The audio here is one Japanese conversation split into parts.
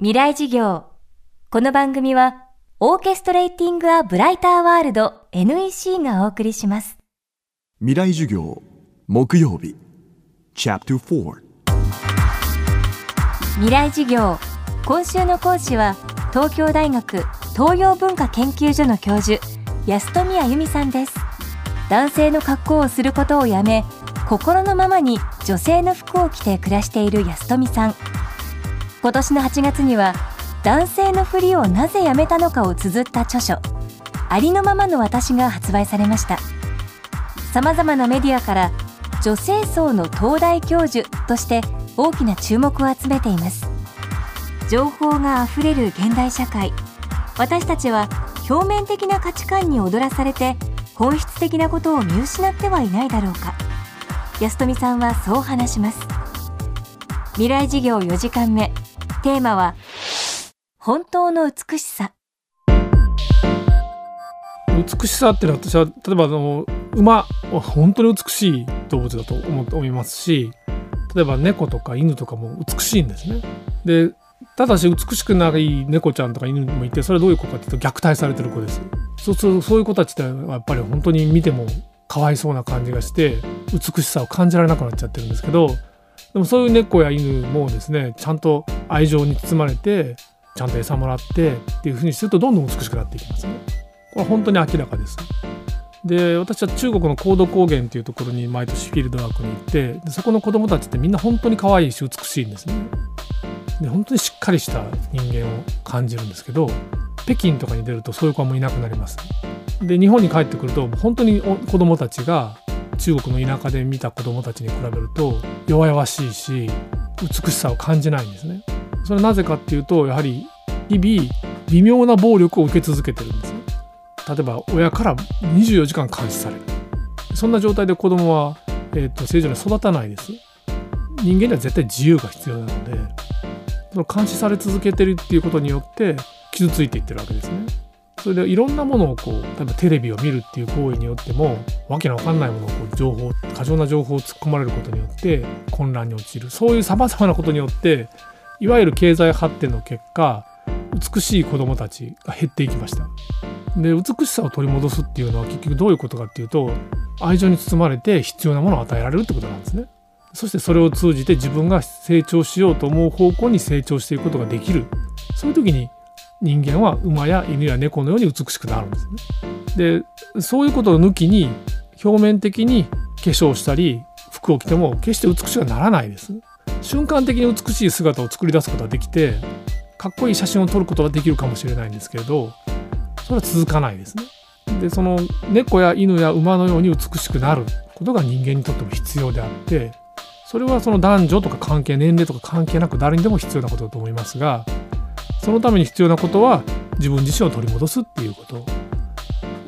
未来事業。この番組はオーケストレーティング・ア・ブライター・ワールド NEC がお送りします。未来授業木曜日。チャプター4未来事業。今週の講師は東京大学東洋文化研究所の教授安富あゆみさんです。男性の格好をすることをやめ心のままに女性の服を着て暮らしている安富さん今年の8月には男性のふりをなぜやめたのかを綴った著書ありのままの私が発売されました。さまざまなメディアから女性層の東大教授として大きな注目を集めています。情報があふれる現代社会私たちは表面的な価値観に踊らされて本質的なことを見失ってはいないだろうか。安富さんはそう話します。未来事業4時間目。テーマは本当の美しさ美しさっていうのは私は例えばあの馬は本当に美しい動物だと思いますし例えば猫とか犬とかも美しいんですね。でただし美しくない猫ちゃんとか犬もいてそれはどういう子かっていうと虐待されてる子です。そうそういう子たちってやっぱり本当に見てもかわいそうな感じがして美しさを感じられなくなっちゃってるんですけどでもそういう猫や犬もですねちゃんと愛情に包まれてちゃんと餌もらってっていうふうにするとどんどん美しくなっていきますね。これは本当に明らかです。で私は中国の高度高原っていうところに毎年フィールドワークに行ってでそこの子供たちってみんな本当に可愛いし美しいんですね。で本当にしっかりした人間を感じるんですけど北京とかに出るとそういう子はもういなくなります。で日本に帰ってくると本当に子供たちが中国の田舎で見た子供たちに比べると弱々しいし美しさを感じないんですね。それはなぜかっていうとやはり日々微妙な暴力を受け続けてるんですね。例えば親から24時間監視されるそんな状態で子供は、えーと、正常に育たないです人間には絶対自由が必要なのでその監視され続けてるっていうことによって傷ついていってるわけですねそれでいろんなものをこう例えばテレビを見るっていう行為によってもわけのわかんないものをこう情報過剰な情報を突っ込まれることによって混乱に陥る。そういうさまざまなことによっていわゆる経済発展の結果美しい子どもたちが減っていきました。で美しさを取り戻すっていうのは結局どういうことかっていうと愛情に包まれて必要なものを与えられるってことなんですね。そしてそれを通じて自分が成長しようと思う方向に成長していくことができる。そういう時に人間は馬や犬や猫のように美しくなるんですねでそういうことを抜きに表面的に化粧したり服を着ても決して美しくはならないです瞬間的に美しい姿を作り出すことができてかっこいい写真を撮ることができるかもしれないんですけれどそれは続かないですね。でその猫や犬や馬のように美しくなることが人間にとっても必要であってそれはその男女とか関係年齢とか関係なく誰にでも必要なことだと思いますがそのために必要なことは自分自身を取り戻すっていうこと。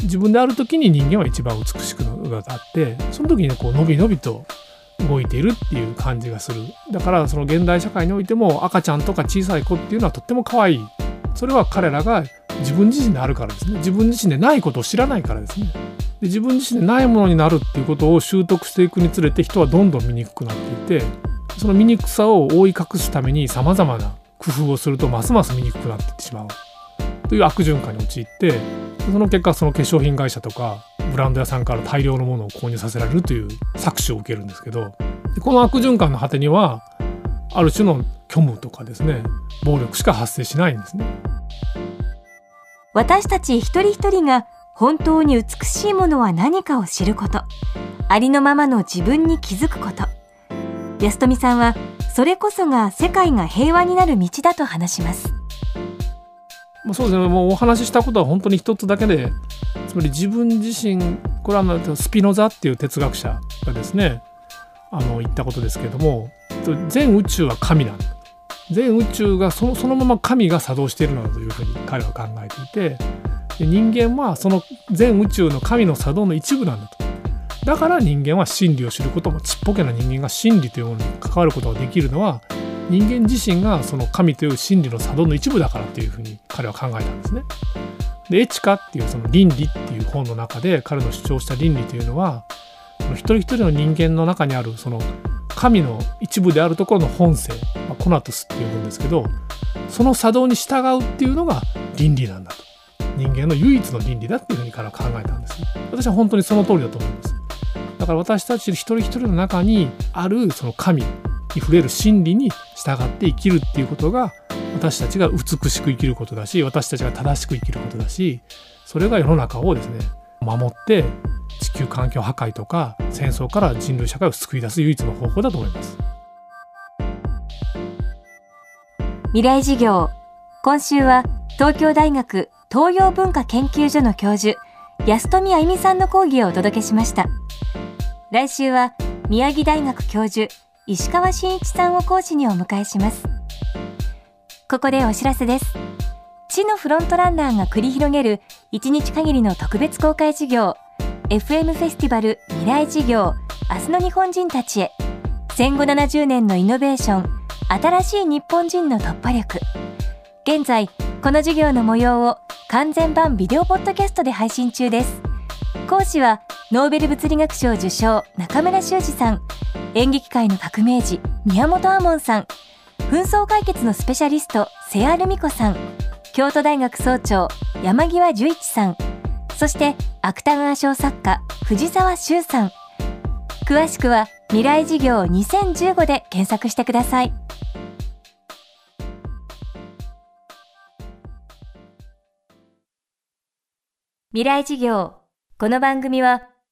自分である時に人間は一番美しくがあってその時にこう伸び伸びと動いているっていう感じがする。だからその現代社会においても赤ちゃんとか小さい子っていうのはとっても可愛い。それは彼らが自分自身であるからですね。自分自身でないことを知らないからですね。で自分自身でないものになるっていうことを習得していくにつれて人はどんどん醜くなっていてその醜さを覆い隠すためにさまざまな工夫をするとますます醜くなっていってしまうという悪循環に陥ってその結果その化粧品会社とかブランド屋さんから大量のものを購入させられるという搾取を受けるんですけどこの悪循環の果てにはある種の虚無とかですね暴力しか発生しないんですね。私たち一人一人が本当に美しいものは何かを知ることありのままの自分に気づくこと安富さんはそれこそが世界が平和になる道だと話します。そうですね。もうお話ししたことは本当に一つだけでつまり自分自身これはスピノザっていう哲学者がですねあの言ったことですけれども全宇宙は神だ。全宇宙がそのそのまま神が作動しているのだというふうに彼は考えていて人間はその全宇宙の神の作動の一部なんだと。だから人間は真理を知ることもちっぽけな人間が真理というものに関わることができるのは人間自身がその神という真理の作動の一部だからというふうに彼は考えたんですね。でエチカっていうその倫理っていう本の中で彼の主張した倫理というのは一人一人の人間の中にあるその神の一部であるところの本性、まあ、コナトスっていうんですけどその作動に従うっていうのが倫理なんだと。人間の唯一の倫理だっていうふうにから考えたんです私は本当にその通りだと思います。だから私たち一人一人の中にあるその神に触れる真理に従って生きるっていうことが私たちが美しく生きることだし私たちが正しく生きることだしそれが世の中をですね守って地球環境破壊とか戦争から人類社会を救い出す唯一の方法だと思います。未来事業今週は東京大学東洋文化研究所の教授安富あゆみさんの講義をお届けしました。来週は宮城大学教授石川真一さんを講師にお迎えします。ここでお知らせです。地のフロントランナーが繰り広げる1日限りの特別公開授業 FM フェスティバル未来事業明日の日本人たちへ。戦後70年のイノベーション新しい日本人の突破力。現在この授業の模様を完全版ビデオポッドキャストで配信中です。講師はノーベル物理学賞受賞中村修二さん。演劇界の革命児宮本亞門さん。紛争解決のスペシャリスト瀬谷ルミ子さん。京都大学総長山際十一さん。そして芥川賞作家藤沢修さん。詳しくは未来事業2015で検索してください。未来事業この番組は